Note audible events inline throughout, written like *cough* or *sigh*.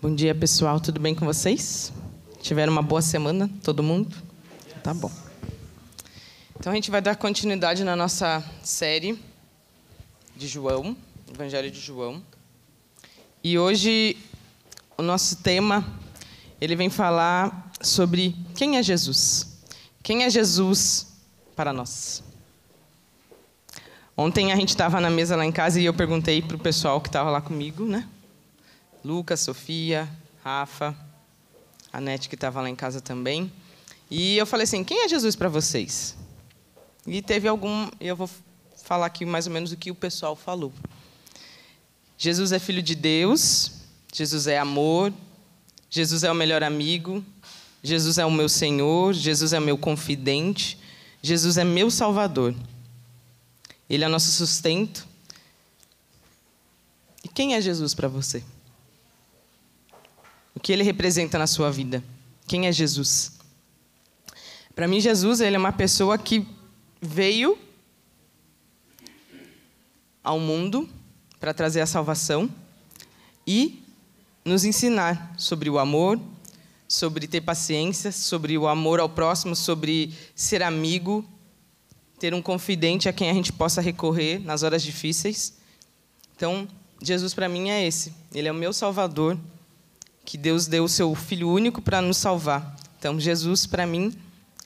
Bom dia, pessoal. Tudo bem com vocês? Tiveram uma boa semana, todo mundo? Tá bom. Então a gente vai dar continuidade na nossa série de João, Evangelho de João. E hoje o nosso tema ele vem falar sobre quem é Jesus. Quem é Jesus para nós? Ontem a gente estava na mesa lá em casa e eu perguntei para o pessoal que estava lá comigo, né? Lucas, Sofia, Rafa, a Nete que estava lá em casa também. E eu falei assim: quem é Jesus para vocês? E teve algum. Eu vou falar aqui mais ou menos o que o pessoal falou. Jesus é filho de Deus, Jesus é amor, Jesus é o melhor amigo, Jesus é o meu Senhor, Jesus é meu confidente, Jesus é meu Salvador. Ele é nosso sustento. E quem é Jesus para você? O que ele representa na sua vida? Quem é Jesus? Para mim, Jesus ele é uma pessoa que veio ao mundo para trazer a salvação e nos ensinar sobre o amor, sobre ter paciência, sobre o amor ao próximo, sobre ser amigo, ter um confidente a quem a gente possa recorrer nas horas difíceis. Então, Jesus para mim é esse. Ele é o meu Salvador, que Deus deu o seu Filho único para nos salvar. Então, Jesus para mim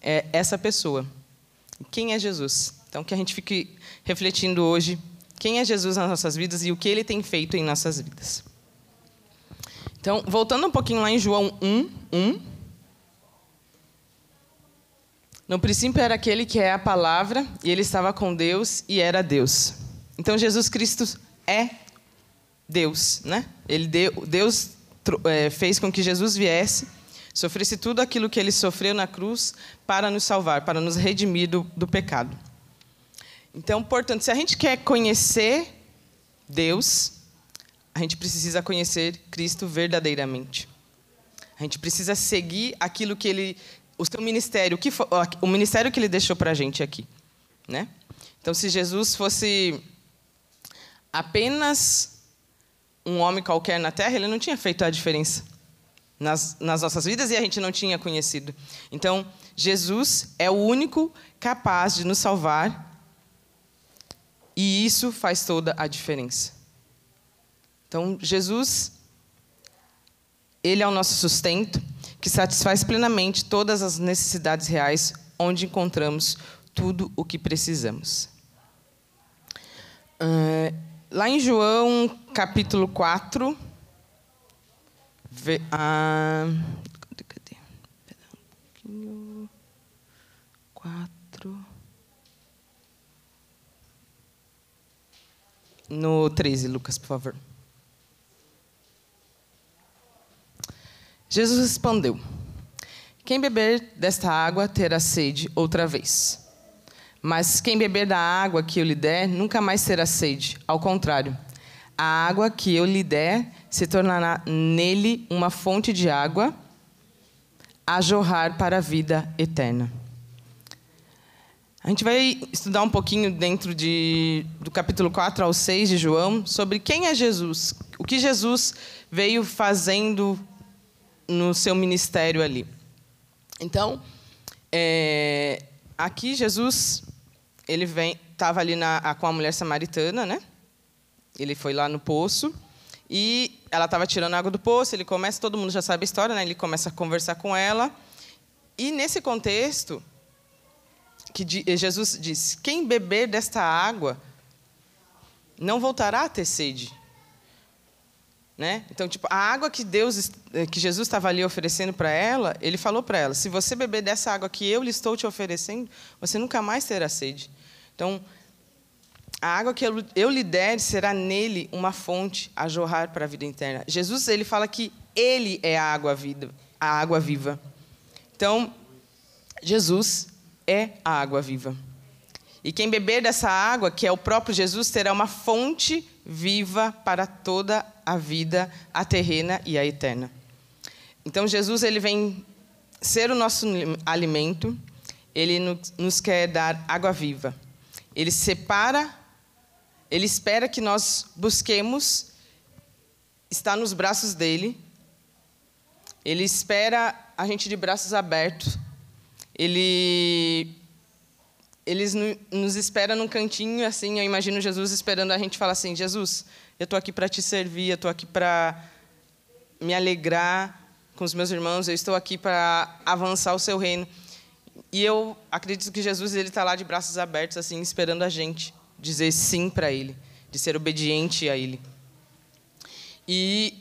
é essa pessoa. Quem é Jesus? Então, que a gente fique refletindo hoje quem é Jesus nas nossas vidas e o que ele tem feito em nossas vidas. Então, voltando um pouquinho lá em João 1, 1. No princípio era aquele que é a palavra, e ele estava com Deus e era Deus. Então, Jesus Cristo é Deus, né? Ele deu, Deus é, fez com que Jesus viesse, sofresse tudo aquilo que ele sofreu na cruz para nos salvar, para nos redimir do, do pecado. Então, portanto, se a gente quer conhecer Deus, a gente precisa conhecer Cristo verdadeiramente. A gente precisa seguir aquilo que ele, o seu ministério, o, que o ministério que ele deixou para a gente aqui, né? Então, se Jesus fosse apenas um homem qualquer na Terra, ele não tinha feito a diferença nas, nas nossas vidas e a gente não tinha conhecido. Então, Jesus é o único capaz de nos salvar e isso faz toda a diferença. Então, Jesus, Ele é o nosso sustento, que satisfaz plenamente todas as necessidades reais, onde encontramos tudo o que precisamos. Uh, lá em João, capítulo 4. Vê, ah, cadê? um pouquinho. 4. No 13, Lucas, por favor. Jesus respondeu: Quem beber desta água terá sede outra vez. Mas quem beber da água que eu lhe der nunca mais terá sede. Ao contrário, a água que eu lhe der se tornará nele uma fonte de água a jorrar para a vida eterna. A gente vai estudar um pouquinho dentro de, do capítulo 4 ao 6 de João sobre quem é Jesus, o que Jesus veio fazendo no seu ministério ali. Então, é, aqui Jesus ele vem estava ali na, com a mulher samaritana, né? Ele foi lá no poço e ela estava tirando água do poço. Ele começa, todo mundo já sabe a história, né? Ele começa a conversar com ela e nesse contexto que Jesus disse: Quem beber desta água não voltará a ter sede. Né? Então, tipo, a água que Deus, eh, que Jesus estava ali oferecendo para ela, ele falou para ela: se você beber dessa água que eu lhe estou te oferecendo, você nunca mais terá sede. Então, a água que eu, eu lhe der será nele uma fonte a jorrar para a vida eterna. Jesus ele fala que ele é a água vida, a água viva. Então, Jesus é a água viva. E quem beber dessa água, que é o próprio Jesus, terá uma fonte viva para toda a vida, a terrena e a eterna. Então Jesus ele vem ser o nosso alimento, ele nos quer dar água viva. Ele separa, ele espera que nós busquemos estar nos braços dele Ele espera a gente de braços abertos. Ele eles nos espera num cantinho assim, eu imagino Jesus esperando a gente falar assim: "Jesus, eu estou aqui para te servir, eu estou aqui para me alegrar com os meus irmãos, eu estou aqui para avançar o seu reino". E eu acredito que Jesus ele está lá de braços abertos assim, esperando a gente dizer sim para ele, de ser obediente a ele. E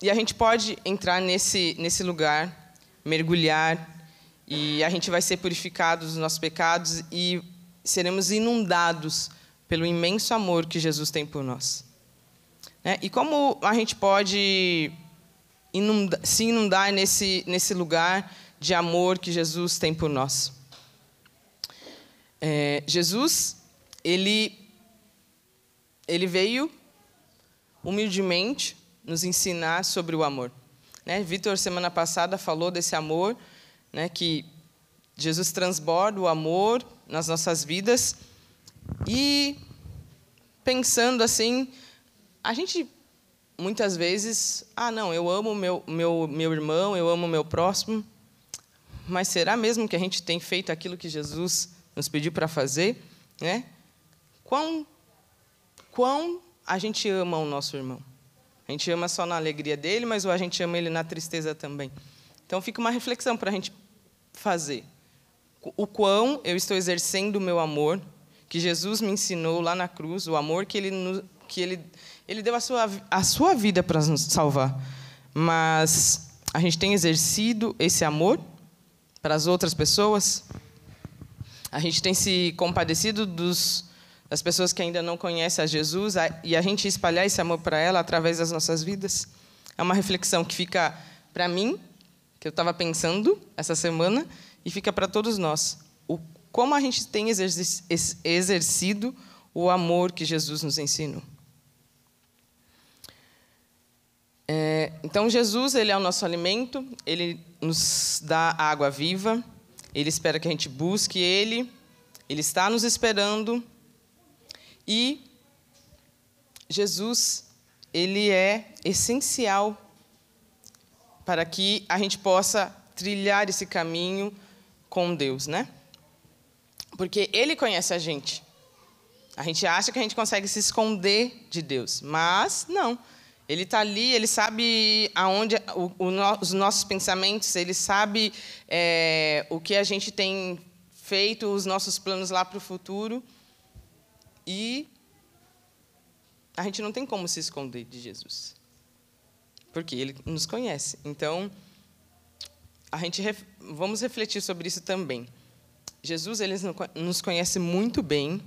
e a gente pode entrar nesse nesse lugar, mergulhar e a gente vai ser purificado dos nossos pecados e seremos inundados pelo imenso amor que Jesus tem por nós. É, e como a gente pode inunda se inundar nesse, nesse lugar de amor que Jesus tem por nós? É, Jesus, ele, ele veio humildemente nos ensinar sobre o amor. Né? Vitor, semana passada, falou desse amor né, que Jesus transborda o amor nas nossas vidas e pensando assim, a gente muitas vezes, ah, não, eu amo meu meu meu irmão, eu amo meu próximo, mas será mesmo que a gente tem feito aquilo que Jesus nos pediu para fazer, né? Quão quão a gente ama o nosso irmão? A gente ama só na alegria dele, mas ou a gente ama ele na tristeza também? Então fica uma reflexão para a gente fazer. O quão eu estou exercendo o meu amor, que Jesus me ensinou lá na cruz, o amor que ele, que ele, ele deu a sua, a sua vida para nos salvar. Mas a gente tem exercido esse amor para as outras pessoas? A gente tem se compadecido dos, das pessoas que ainda não conhecem a Jesus e a gente espalhar esse amor para ela através das nossas vidas? É uma reflexão que fica para mim que eu estava pensando essa semana e fica para todos nós. O, como a gente tem exercido o amor que Jesus nos ensinou. É, então, Jesus ele é o nosso alimento, ele nos dá água viva, ele espera que a gente busque ele, ele está nos esperando. E Jesus, ele é essencial para que a gente possa trilhar esse caminho com Deus, né? Porque Ele conhece a gente. A gente acha que a gente consegue se esconder de Deus, mas não. Ele está ali, ele sabe aonde o, o, os nossos pensamentos, ele sabe é, o que a gente tem feito, os nossos planos lá para o futuro. E a gente não tem como se esconder de Jesus porque ele nos conhece. Então, a gente vamos refletir sobre isso também. Jesus ele nos conhece muito bem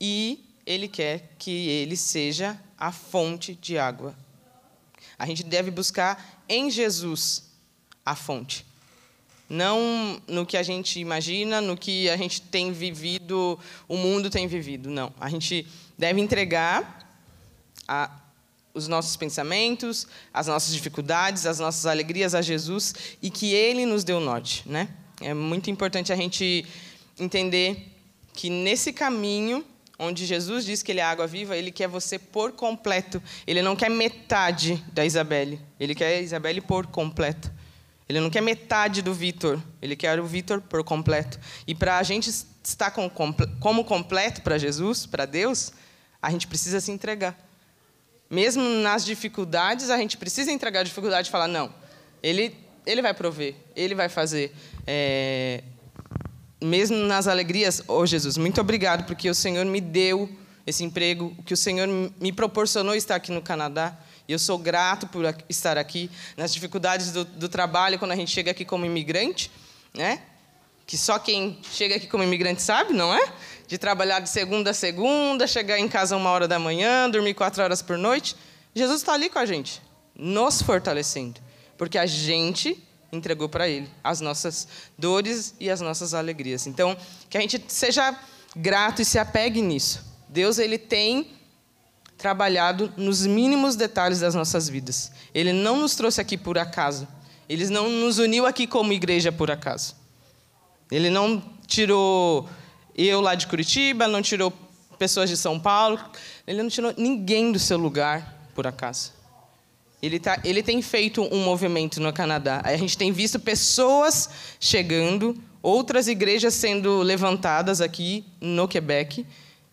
e ele quer que ele seja a fonte de água. A gente deve buscar em Jesus a fonte. Não no que a gente imagina, no que a gente tem vivido, o mundo tem vivido. Não. A gente deve entregar a, os nossos pensamentos, as nossas dificuldades, as nossas alegrias a Jesus e que Ele nos deu o norte. Né? É muito importante a gente entender que nesse caminho, onde Jesus diz que Ele é água viva, Ele quer você por completo. Ele não quer metade da Isabelle, Ele quer a Isabelle por completo. Ele não quer metade do Vitor, Ele quer o Vitor por completo. E para a gente estar como completo para Jesus, para Deus, a gente precisa se entregar mesmo nas dificuldades, a gente precisa entregar a dificuldade e falar: não, ele, ele vai prover, ele vai fazer. É, mesmo nas alegrias, oh Jesus, muito obrigado porque o Senhor me deu esse emprego, que o Senhor me proporcionou estar aqui no Canadá. E eu sou grato por estar aqui. Nas dificuldades do, do trabalho, quando a gente chega aqui como imigrante, né? que só quem chega aqui como imigrante sabe, não é? De trabalhar de segunda a segunda, chegar em casa uma hora da manhã, dormir quatro horas por noite. Jesus está ali com a gente, nos fortalecendo, porque a gente entregou para Ele as nossas dores e as nossas alegrias. Então, que a gente seja grato e se apegue nisso. Deus ele tem trabalhado nos mínimos detalhes das nossas vidas. Ele não nos trouxe aqui por acaso. Ele não nos uniu aqui como igreja por acaso. Ele não tirou eu lá de Curitiba, não tirou pessoas de São Paulo, ele não tirou ninguém do seu lugar por acaso. Ele, tá, ele tem feito um movimento no Canadá. A gente tem visto pessoas chegando, outras igrejas sendo levantadas aqui no Quebec,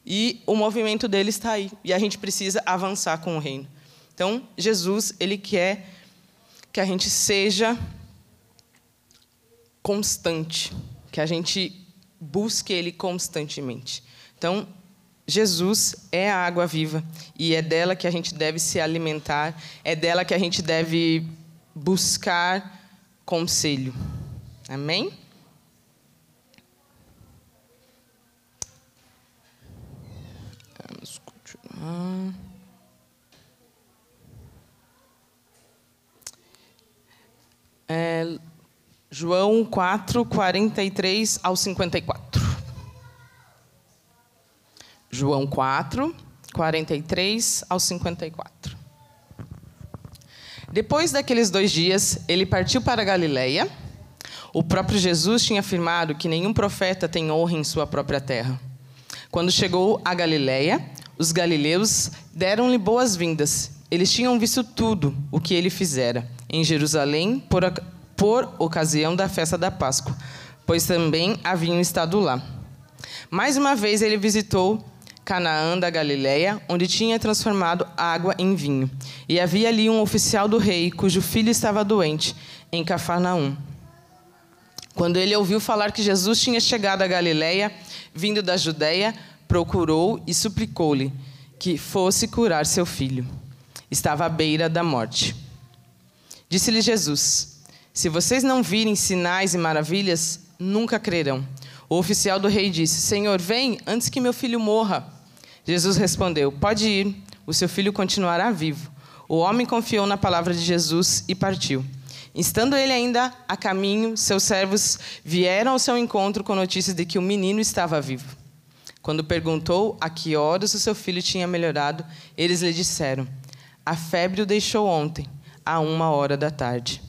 e o movimento dele está aí. E a gente precisa avançar com o reino. Então, Jesus, ele quer que a gente seja constante, que a gente busque ele constantemente. Então, Jesus é a água viva e é dela que a gente deve se alimentar, é dela que a gente deve buscar conselho. Amém? Vamos continuar. É, João 4, 43 ao 54. João 4, 43 ao 54. Depois daqueles dois dias, ele partiu para Galiléia. O próprio Jesus tinha afirmado que nenhum profeta tem honra em sua própria terra. Quando chegou a Galiléia, os galileus deram-lhe boas-vindas. Eles tinham visto tudo o que ele fizera em Jerusalém por, por ocasião da festa da Páscoa, pois também haviam estado lá. Mais uma vez ele visitou Canaã da Galiléia, onde tinha transformado água em vinho. E havia ali um oficial do rei, cujo filho estava doente, em Cafarnaum. Quando ele ouviu falar que Jesus tinha chegado à Galiléia, vindo da Judéia, procurou e suplicou-lhe que fosse curar seu filho. Estava à beira da morte. Disse-lhe Jesus: Se vocês não virem sinais e maravilhas, nunca crerão. O oficial do rei disse: Senhor, vem antes que meu filho morra. Jesus respondeu: Pode ir, o seu filho continuará vivo. O homem confiou na palavra de Jesus e partiu. Estando ele ainda a caminho, seus servos vieram ao seu encontro com notícias de que o menino estava vivo. Quando perguntou a que horas o seu filho tinha melhorado, eles lhe disseram: A febre o deixou ontem, a uma hora da tarde.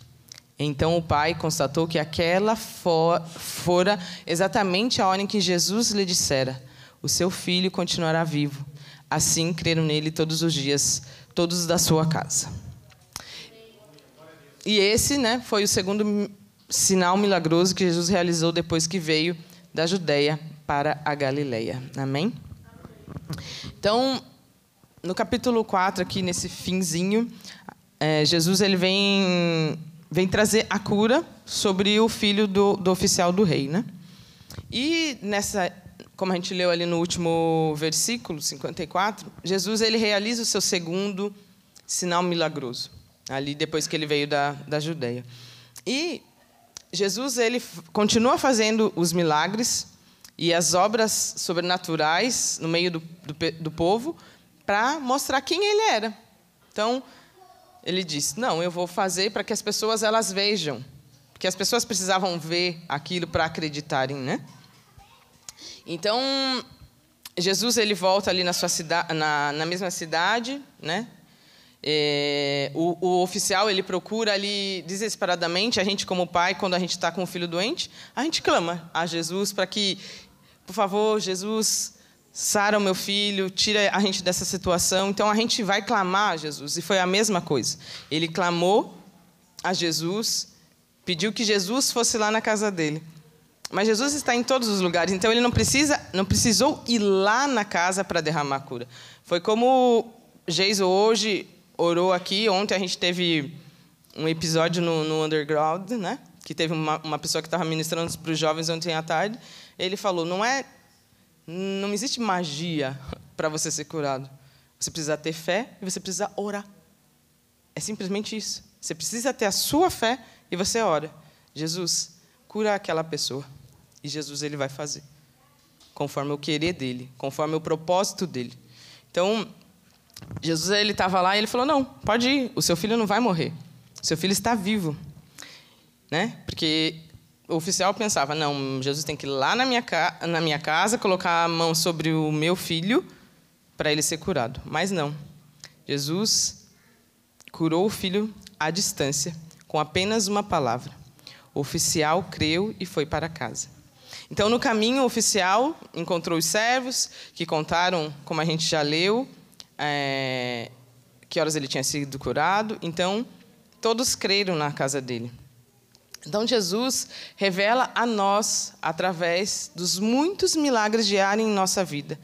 Então o pai constatou que aquela fora exatamente a hora em que Jesus lhe dissera: o seu filho continuará vivo. Assim creram nele todos os dias, todos da sua casa. E esse, né, foi o segundo sinal milagroso que Jesus realizou depois que veio da Judéia para a Galileia. Amém? Então, no capítulo 4, aqui nesse finzinho, é, Jesus ele vem, vem trazer a cura sobre o filho do, do oficial do rei. Né? E nessa como a gente leu ali no último versículo 54, Jesus ele realiza o seu segundo sinal milagroso, ali depois que ele veio da, da Judéia. E Jesus ele continua fazendo os milagres e as obras sobrenaturais no meio do, do, do povo para mostrar quem ele era. Então, ele diz: "Não, eu vou fazer para que as pessoas elas vejam, porque as pessoas precisavam ver aquilo para acreditarem, né?" Então, Jesus ele volta ali na sua cidade, na, na mesma cidade, né? É, o, o, oficial ele procura ali desesperadamente a gente como pai quando a gente está com o filho doente. A gente clama a Jesus para que por favor Jesus sara o meu filho tira a gente dessa situação. Então a gente vai clamar a Jesus e foi a mesma coisa. Ele clamou a Jesus pediu que Jesus fosse lá na casa dele mas Jesus está em todos os lugares, então ele não precisa, não precisou ir lá na casa para derramar a cura. Foi como Geiso hoje orou aqui. Ontem a gente teve um episódio no, no Underground, né? Que teve uma, uma pessoa que estava ministrando para os jovens ontem à tarde. Ele falou: não é, não existe magia *laughs* para você ser curado. Você precisa ter fé e você precisa orar. É simplesmente isso. Você precisa ter a sua fé e você ora. Jesus, cura aquela pessoa. E Jesus ele vai fazer, conforme o querer dele, conforme o propósito dele. Então, Jesus ele estava lá e ele falou: "Não, pode ir, o seu filho não vai morrer. Seu filho está vivo". Né? Porque o oficial pensava: "Não, Jesus tem que ir lá na minha, na minha casa, colocar a mão sobre o meu filho para ele ser curado". Mas não. Jesus curou o filho à distância, com apenas uma palavra. O oficial creu e foi para casa. Então, no caminho oficial, encontrou os servos, que contaram, como a gente já leu, é, que horas ele tinha sido curado. Então, todos creram na casa dele. Então, Jesus revela a nós, através dos muitos milagres diários em nossa vida,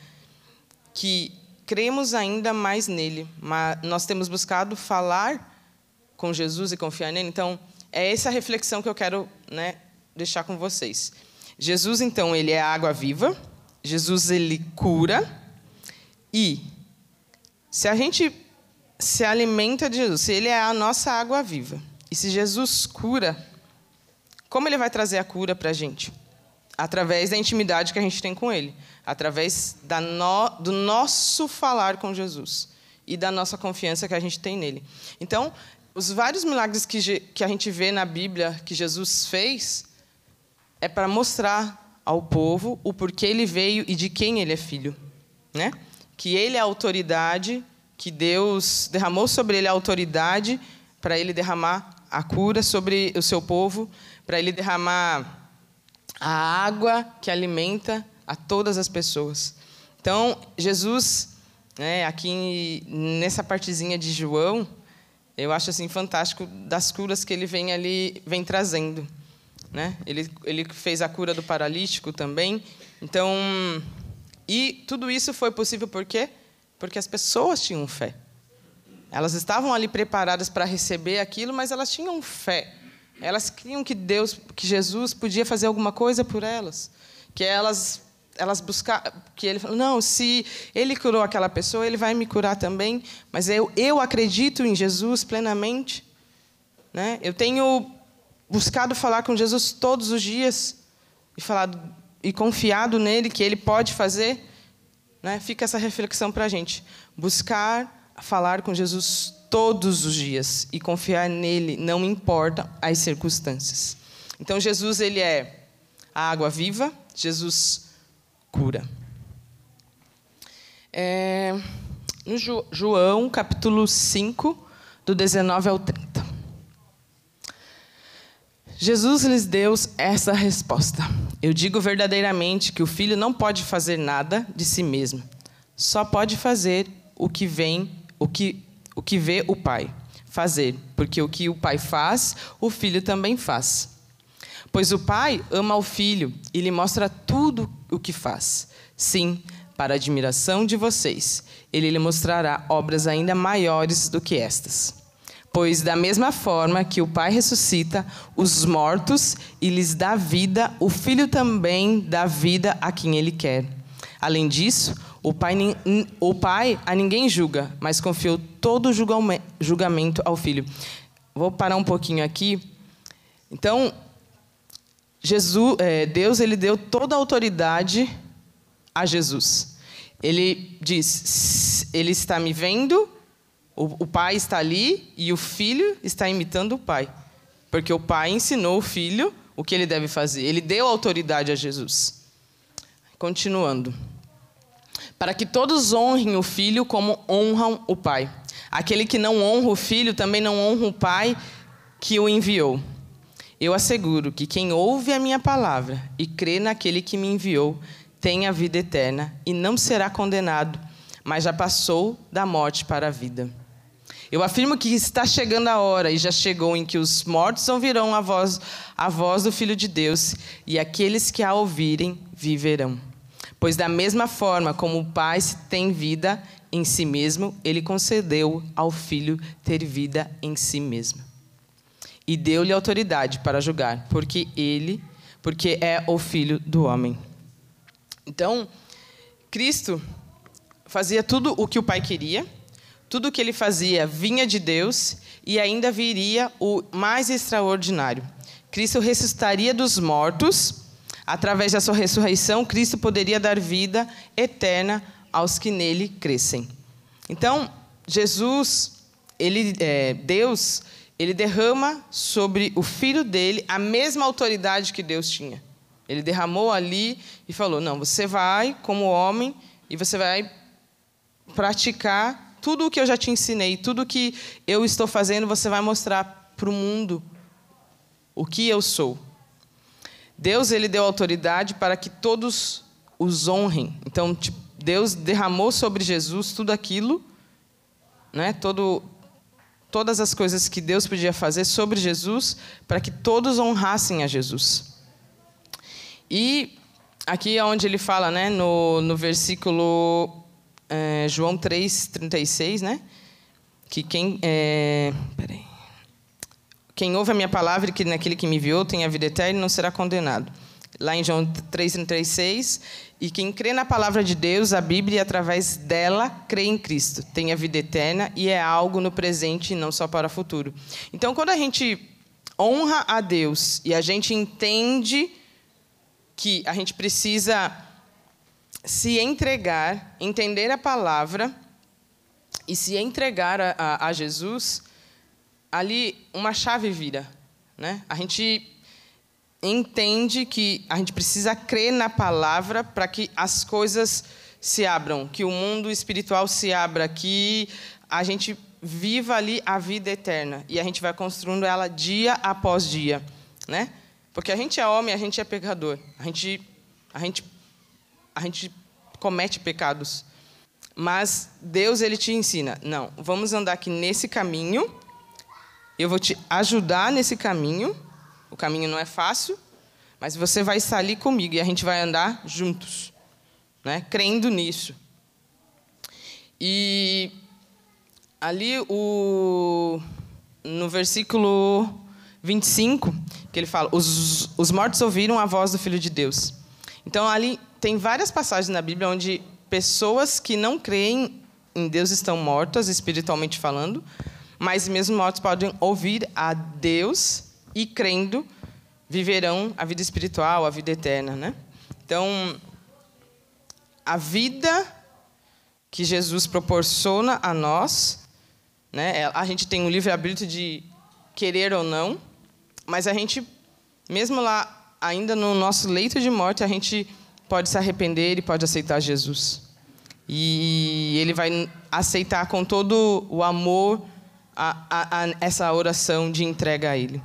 que cremos ainda mais nele, mas nós temos buscado falar com Jesus e confiar nele. Então, é essa reflexão que eu quero né, deixar com vocês. Jesus, então, ele é a água viva. Jesus, ele cura. E se a gente se alimenta de Jesus, se ele é a nossa água viva, e se Jesus cura, como ele vai trazer a cura para a gente? Através da intimidade que a gente tem com ele, através no, do nosso falar com Jesus e da nossa confiança que a gente tem nele. Então, os vários milagres que, que a gente vê na Bíblia que Jesus fez é para mostrar ao povo o porquê ele veio e de quem ele é filho, né? Que ele é a autoridade, que Deus derramou sobre ele a autoridade para ele derramar a cura sobre o seu povo, para ele derramar a água que alimenta a todas as pessoas. Então, Jesus, né, aqui nessa partezinha de João, eu acho assim fantástico das curas que ele vem ali vem trazendo, né? Ele ele fez a cura do paralítico também. Então, e tudo isso foi possível por quê? Porque as pessoas tinham fé. Elas estavam ali preparadas para receber aquilo, mas elas tinham fé. Elas criam que Deus, que Jesus podia fazer alguma coisa por elas, que elas elas buscar, que ele falou, não, se ele curou aquela pessoa, ele vai me curar também, mas eu, eu acredito em Jesus plenamente. Né? Eu tenho buscado falar com Jesus todos os dias e falado e confiado nele que ele pode fazer. Né? Fica essa reflexão para a gente. Buscar falar com Jesus todos os dias e confiar nele, não importa as circunstâncias. Então Jesus ele é a água viva, Jesus cura. É, no João, capítulo 5, do 19 ao 30. Jesus lhes deu essa resposta: Eu digo verdadeiramente que o filho não pode fazer nada de si mesmo, só pode fazer o que vem, o que, o que vê o pai fazer, porque o que o pai faz, o filho também faz. Pois o pai ama o filho e lhe mostra tudo o que faz. Sim, para admiração de vocês, ele lhe mostrará obras ainda maiores do que estas. Pois, da mesma forma que o Pai ressuscita os mortos e lhes dá vida, o Filho também dá vida a quem ele quer. Além disso, o Pai, o pai a ninguém julga, mas confiou todo o julgamento ao Filho. Vou parar um pouquinho aqui. Então, Jesus, é, Deus ele deu toda a autoridade a Jesus. Ele diz: Ele está me vendo, o, o pai está ali e o filho está imitando o pai, porque o pai ensinou o filho o que ele deve fazer. Ele deu autoridade a Jesus. Continuando. Para que todos honrem o filho como honram o pai. Aquele que não honra o filho também não honra o pai que o enviou. Eu asseguro que quem ouve a minha palavra e crê naquele que me enviou tem a vida eterna e não será condenado, mas já passou da morte para a vida. Eu afirmo que está chegando a hora, e já chegou, em que os mortos ouvirão a voz, a voz do Filho de Deus, e aqueles que a ouvirem viverão. Pois, da mesma forma como o Pai tem vida em si mesmo, ele concedeu ao Filho ter vida em si mesmo e deu-lhe autoridade para julgar, porque ele, porque é o filho do homem. Então, Cristo fazia tudo o que o Pai queria, tudo o que ele fazia vinha de Deus e ainda viria o mais extraordinário. Cristo ressuscitaria dos mortos. Através da sua ressurreição, Cristo poderia dar vida eterna aos que nele crescem. Então, Jesus, ele, é, Deus, ele derrama sobre o filho dele a mesma autoridade que Deus tinha. Ele derramou ali e falou: Não, você vai, como homem, e você vai praticar tudo o que eu já te ensinei, tudo o que eu estou fazendo, você vai mostrar para o mundo o que eu sou. Deus ele deu autoridade para que todos os honrem. Então, Deus derramou sobre Jesus tudo aquilo né, todo, todas as coisas que Deus podia fazer sobre Jesus para que todos honrassem a Jesus. E aqui é onde ele fala, né, no, no versículo é, João 3, 36, né, que quem. É, peraí. Quem ouve a minha palavra e que naquele que me enviou tem a vida eterna e não será condenado. Lá em João 3,36. E quem crê na palavra de Deus, a Bíblia, e através dela, crê em Cristo. Tem a vida eterna e é algo no presente e não só para o futuro. Então, quando a gente honra a Deus e a gente entende que a gente precisa se entregar, entender a palavra e se entregar a, a, a Jesus, ali uma chave vira. Né? A gente entende que a gente precisa crer na palavra para que as coisas se abram, que o mundo espiritual se abra, que a gente viva ali a vida eterna e a gente vai construindo ela dia após dia, né? Porque a gente é homem, a gente é pecador, a gente, a gente, a gente comete pecados, mas Deus ele te ensina, não, vamos andar aqui nesse caminho eu vou te ajudar nesse caminho. O caminho não é fácil, mas você vai estar ali comigo e a gente vai andar juntos, né? crendo nisso. E ali o, no versículo 25, que ele fala: os, os mortos ouviram a voz do Filho de Deus. Então, ali tem várias passagens na Bíblia onde pessoas que não creem em Deus estão mortas, espiritualmente falando, mas mesmo mortos podem ouvir a Deus e crendo viverão a vida espiritual, a vida eterna, né? Então, a vida que Jesus proporciona a nós, né? É, a gente tem o um livre arbítrio de querer ou não, mas a gente mesmo lá ainda no nosso leito de morte, a gente pode se arrepender e pode aceitar Jesus. E ele vai aceitar com todo o amor a, a, a essa oração de entrega a Ele.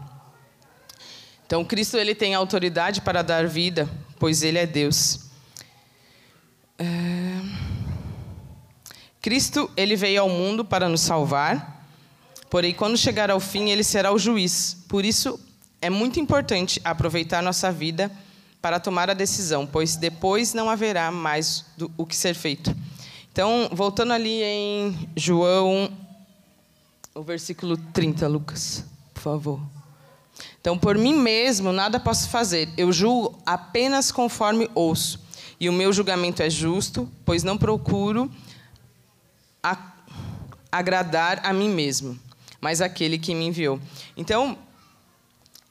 Então, Cristo ele tem autoridade para dar vida, pois Ele é Deus. É... Cristo ele veio ao mundo para nos salvar, porém, quando chegar ao fim, Ele será o juiz. Por isso, é muito importante aproveitar nossa vida para tomar a decisão, pois depois não haverá mais do, o que ser feito. Então, voltando ali em João o versículo 30, Lucas, por favor. Então, por mim mesmo nada posso fazer. Eu julgo apenas conforme ouço. E o meu julgamento é justo, pois não procuro a, agradar a mim mesmo, mas aquele que me enviou. Então,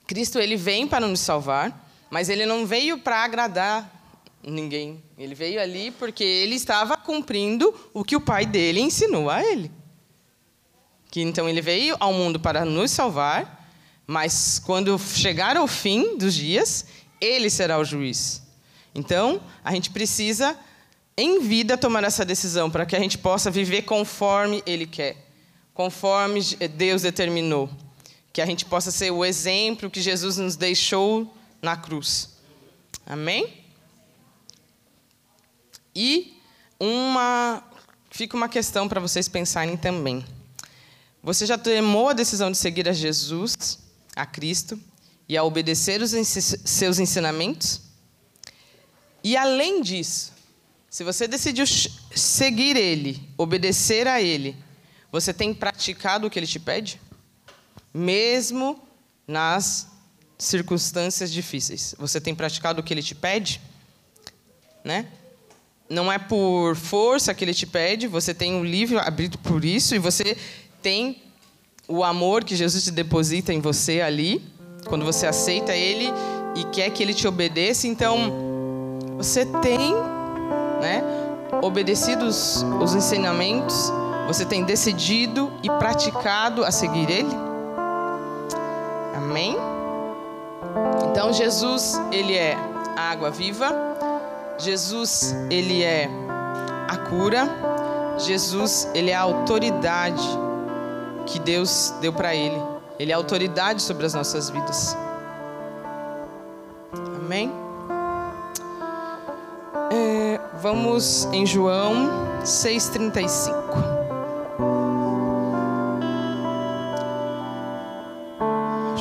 Cristo ele vem para nos salvar, mas ele não veio para agradar ninguém. Ele veio ali porque ele estava cumprindo o que o pai dele ensinou a ele que então ele veio ao mundo para nos salvar, mas quando chegar ao fim dos dias, ele será o juiz. Então, a gente precisa em vida tomar essa decisão para que a gente possa viver conforme ele quer, conforme Deus determinou, que a gente possa ser o exemplo que Jesus nos deixou na cruz. Amém? E uma fica uma questão para vocês pensarem também. Você já tomou a decisão de seguir a Jesus, a Cristo, e a obedecer os seus ensinamentos? E além disso, se você decidiu seguir Ele, obedecer a Ele, você tem praticado o que Ele te pede? Mesmo nas circunstâncias difíceis. Você tem praticado o que Ele te pede? Né? Não é por força que Ele te pede, você tem um livre arbítrio por isso, e você tem o amor que Jesus te deposita em você ali, quando você aceita Ele e quer que Ele te obedeça, então você tem, né, obedecido os ensinamentos, você tem decidido e praticado a seguir Ele. Amém? Então Jesus, Ele é a água viva. Jesus, Ele é a cura. Jesus, Ele é a autoridade que Deus deu para ele. Ele é autoridade sobre as nossas vidas. Amém? É, vamos em João 6,35.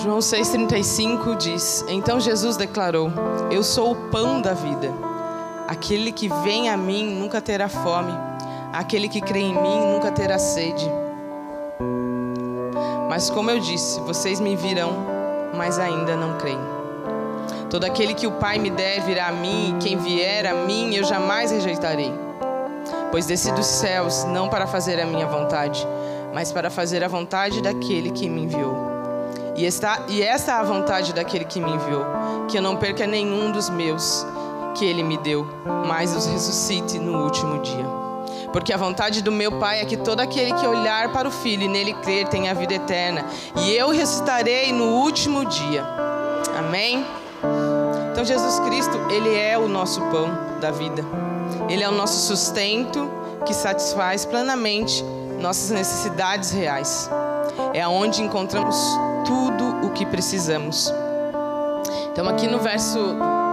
João 6,35 diz: Então Jesus declarou: Eu sou o pão da vida. Aquele que vem a mim nunca terá fome, aquele que crê em mim nunca terá sede. Mas, como eu disse, vocês me virão, mas ainda não creem. Todo aquele que o Pai me der virá a mim, e quem vier a mim eu jamais rejeitarei. Pois desci dos céus não para fazer a minha vontade, mas para fazer a vontade daquele que me enviou. E, esta, e essa é a vontade daquele que me enviou, que eu não perca nenhum dos meus que ele me deu, mas os ressuscite no último dia. Porque a vontade do meu Pai é que todo aquele que olhar para o Filho e nele crer tenha a vida eterna, e eu ressuscitarei no último dia. Amém? Então Jesus Cristo, ele é o nosso pão da vida. Ele é o nosso sustento que satisfaz plenamente nossas necessidades reais. É aonde encontramos tudo o que precisamos. Então, aqui no verso,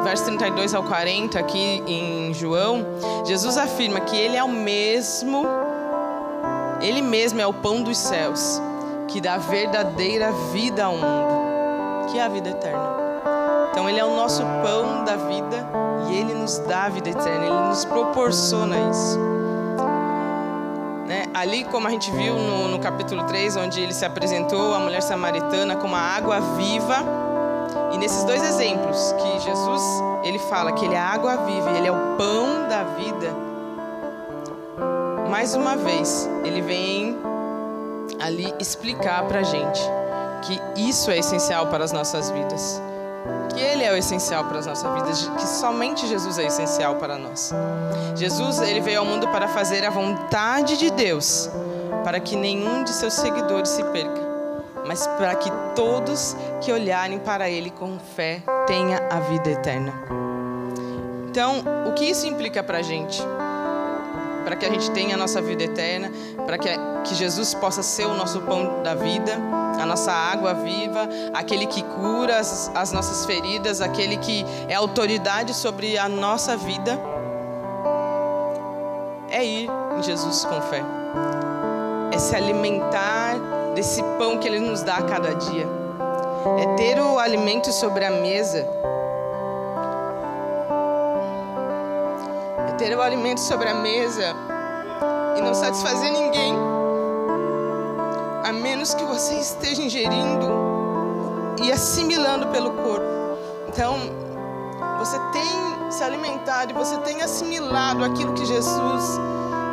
verso 32 ao 40, aqui em João, Jesus afirma que Ele é o mesmo, Ele mesmo é o pão dos céus, que dá verdadeira vida ao mundo, que é a vida eterna. Então, Ele é o nosso pão da vida e Ele nos dá a vida eterna, Ele nos proporciona isso ali, como a gente viu no, no capítulo 3, onde ele se apresentou à mulher samaritana como a água viva. E nesses dois exemplos que Jesus, ele fala que ele é a água viva ele é o pão da vida. Mais uma vez, ele vem ali explicar para a gente que isso é essencial para as nossas vidas que Ele é o essencial para as nossas vidas, que somente Jesus é essencial para nós. Jesus, ele veio ao mundo para fazer a vontade de Deus, para que nenhum de seus seguidores se perca, mas para que todos que olharem para Ele com fé tenha a vida eterna. Então, o que isso implica para a gente? Para que a gente tenha a nossa vida eterna, para que, que Jesus possa ser o nosso pão da vida a nossa água viva, aquele que cura as, as nossas feridas, aquele que é autoridade sobre a nossa vida, é ir em Jesus com fé, é se alimentar desse pão que Ele nos dá a cada dia, é ter o alimento sobre a mesa, ter o alimento sobre a mesa e não satisfazer ninguém a menos que você esteja ingerindo e assimilando pelo corpo. Então, você tem se alimentado e você tem assimilado aquilo que Jesus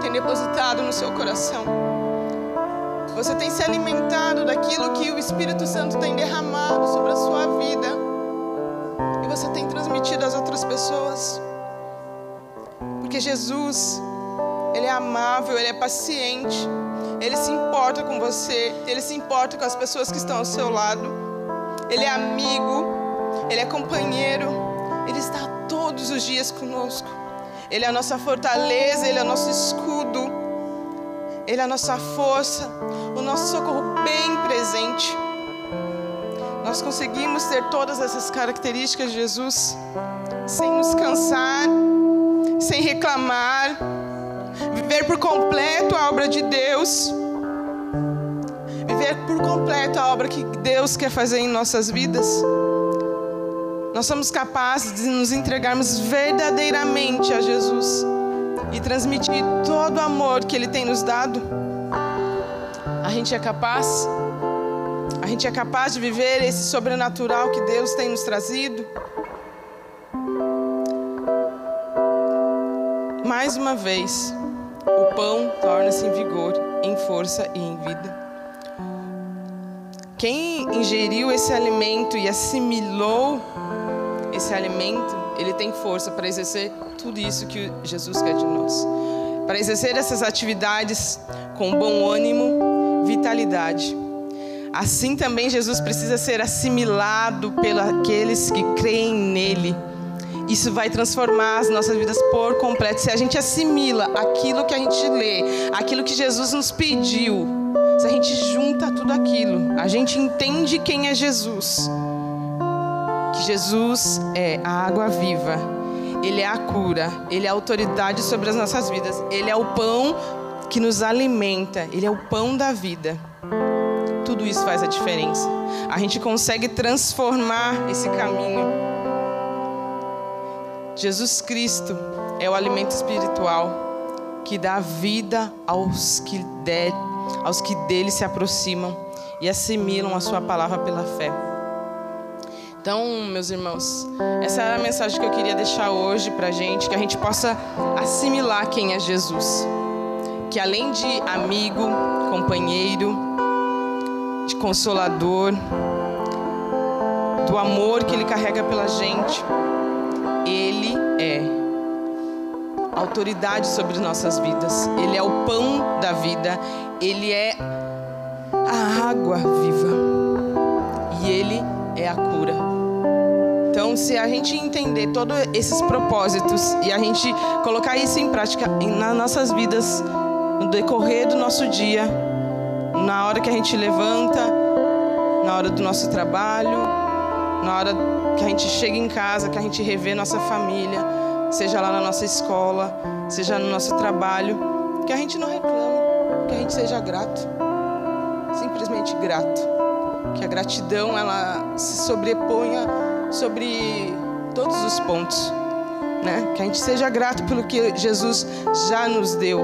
tem depositado no seu coração. Você tem se alimentado daquilo que o Espírito Santo tem derramado sobre a sua vida. E você tem transmitido às outras pessoas. Porque Jesus, Ele é amável, Ele é paciente. Ele se importa com você, ele se importa com as pessoas que estão ao seu lado. Ele é amigo, ele é companheiro, ele está todos os dias conosco. Ele é a nossa fortaleza, ele é o nosso escudo, ele é a nossa força, o nosso socorro bem presente. Nós conseguimos ter todas essas características de Jesus sem nos cansar, sem reclamar viver por completo a obra de Deus, viver por completo a obra que Deus quer fazer em nossas vidas. Nós somos capazes de nos entregarmos verdadeiramente a Jesus e transmitir todo o amor que Ele tem nos dado. A gente é capaz? A gente é capaz de viver esse sobrenatural que Deus tem nos trazido? Mais uma vez, o pão torna-se em vigor, em força e em vida. Quem ingeriu esse alimento e assimilou esse alimento, ele tem força para exercer tudo isso que Jesus quer de nós. Para exercer essas atividades com bom ânimo, vitalidade. Assim também Jesus precisa ser assimilado pelos aqueles que creem nele isso vai transformar as nossas vidas por completo. Se a gente assimila aquilo que a gente lê, aquilo que Jesus nos pediu, se a gente junta tudo aquilo, a gente entende quem é Jesus. Que Jesus é a água viva, Ele é a cura, Ele é a autoridade sobre as nossas vidas, Ele é o pão que nos alimenta, Ele é o pão da vida. tudo isso faz a diferença. A gente consegue transformar esse caminho. Jesus Cristo é o alimento espiritual que dá vida aos que, de, aos que dele se aproximam e assimilam a sua palavra pela fé. Então, meus irmãos, essa era a mensagem que eu queria deixar hoje para gente, que a gente possa assimilar quem é Jesus. Que além de amigo, companheiro, de consolador, do amor que ele carrega pela gente, ele é autoridade sobre nossas vidas. Ele é o pão da vida, ele é a água viva. E ele é a cura. Então, se a gente entender todos esses propósitos e a gente colocar isso em prática nas nossas vidas, no decorrer do nosso dia, na hora que a gente levanta, na hora do nosso trabalho, na hora que a gente chega em casa, que a gente revê nossa família, seja lá na nossa escola, seja no nosso trabalho, que a gente não reclame, que a gente seja grato, simplesmente grato, que a gratidão ela se sobreponha sobre todos os pontos, né? Que a gente seja grato pelo que Jesus já nos deu,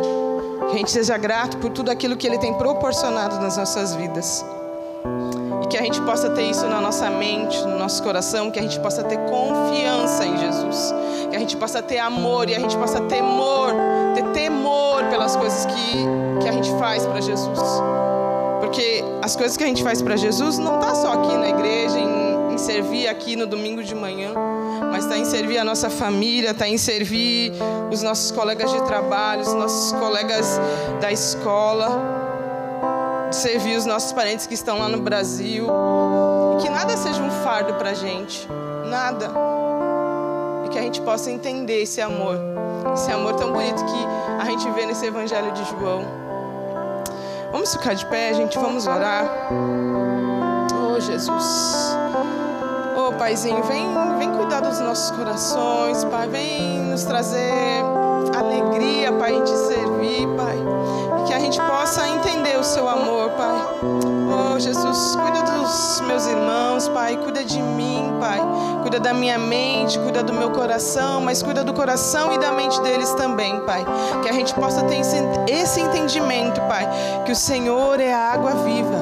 que a gente seja grato por tudo aquilo que Ele tem proporcionado nas nossas vidas que a gente possa ter isso na nossa mente, no nosso coração, que a gente possa ter confiança em Jesus, que a gente possa ter amor e a gente possa temor, ter temor pelas coisas que, que a gente faz para Jesus. Porque as coisas que a gente faz para Jesus não está só aqui na igreja, em, em servir aqui no domingo de manhã, mas está em servir a nossa família, está em servir os nossos colegas de trabalho, os nossos colegas da escola de servir os nossos parentes que estão lá no Brasil. E que nada seja um fardo para a gente. Nada. E que a gente possa entender esse amor. Esse amor tão bonito que a gente vê nesse Evangelho de João. Vamos ficar de pé, gente. Vamos orar. Oh, Jesus. Oh, Paizinho, vem, vem cuidar dos nossos corações, Pai. Vem nos trazer alegria, Pai, em Oh, Jesus, cuida dos meus irmãos, Pai. Cuida de mim, Pai. Cuida da minha mente, cuida do meu coração, mas cuida do coração e da mente deles também, Pai. Que a gente possa ter esse entendimento, Pai. Que o Senhor é a água viva.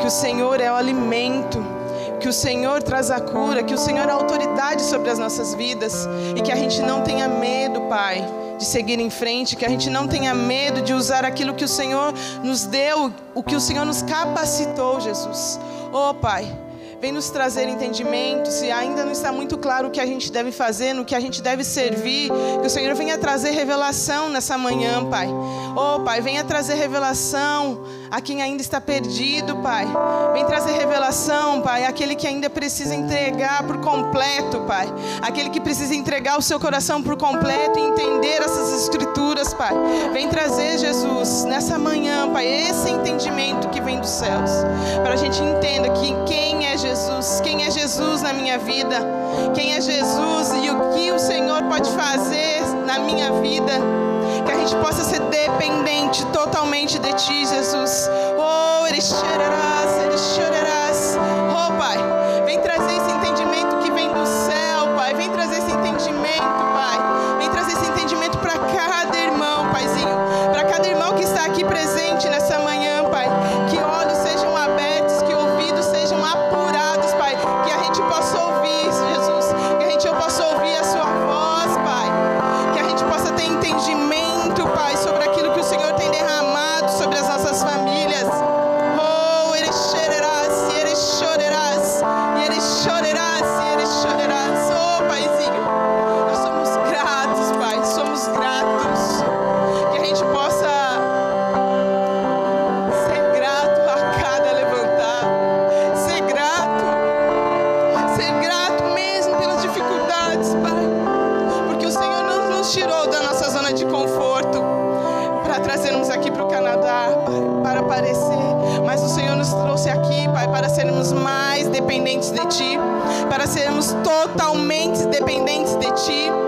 Que o Senhor é o alimento que o Senhor traz a cura, que o Senhor é a autoridade sobre as nossas vidas e que a gente não tenha medo, Pai, de seguir em frente, que a gente não tenha medo de usar aquilo que o Senhor nos deu, o que o Senhor nos capacitou, Jesus. Oh, Pai. Vem nos trazer entendimento. Se ainda não está muito claro o que a gente deve fazer, no que a gente deve servir, que o Senhor venha trazer revelação nessa manhã, Pai. Oh, Pai, venha trazer revelação a quem ainda está perdido, Pai. Vem trazer revelação, Pai, aquele que ainda precisa entregar por completo, Pai. Aquele que precisa entregar o seu coração por completo e entender essas escrituras, Pai. Vem trazer, Jesus, nessa manhã, Pai, esse entendimento que vem dos céus. Para a gente entenda que quem é Jesus, minha vida, quem é Jesus e o que o Senhor pode fazer na minha vida que a gente possa ser dependente totalmente de Ti, Jesus. Oh, Ele chorarás, Ele chorarás. Oh, Pai, vem trazer esse entendimento que vem do céu, Pai. Vem trazer esse entendimento, Pai. Vem trazer esse entendimento para cada irmão, Paizinho. Para cada irmão que está aqui presente nessa manhã, Pai. Que olhos dependentes de Ti, para sermos totalmente dependentes de Ti.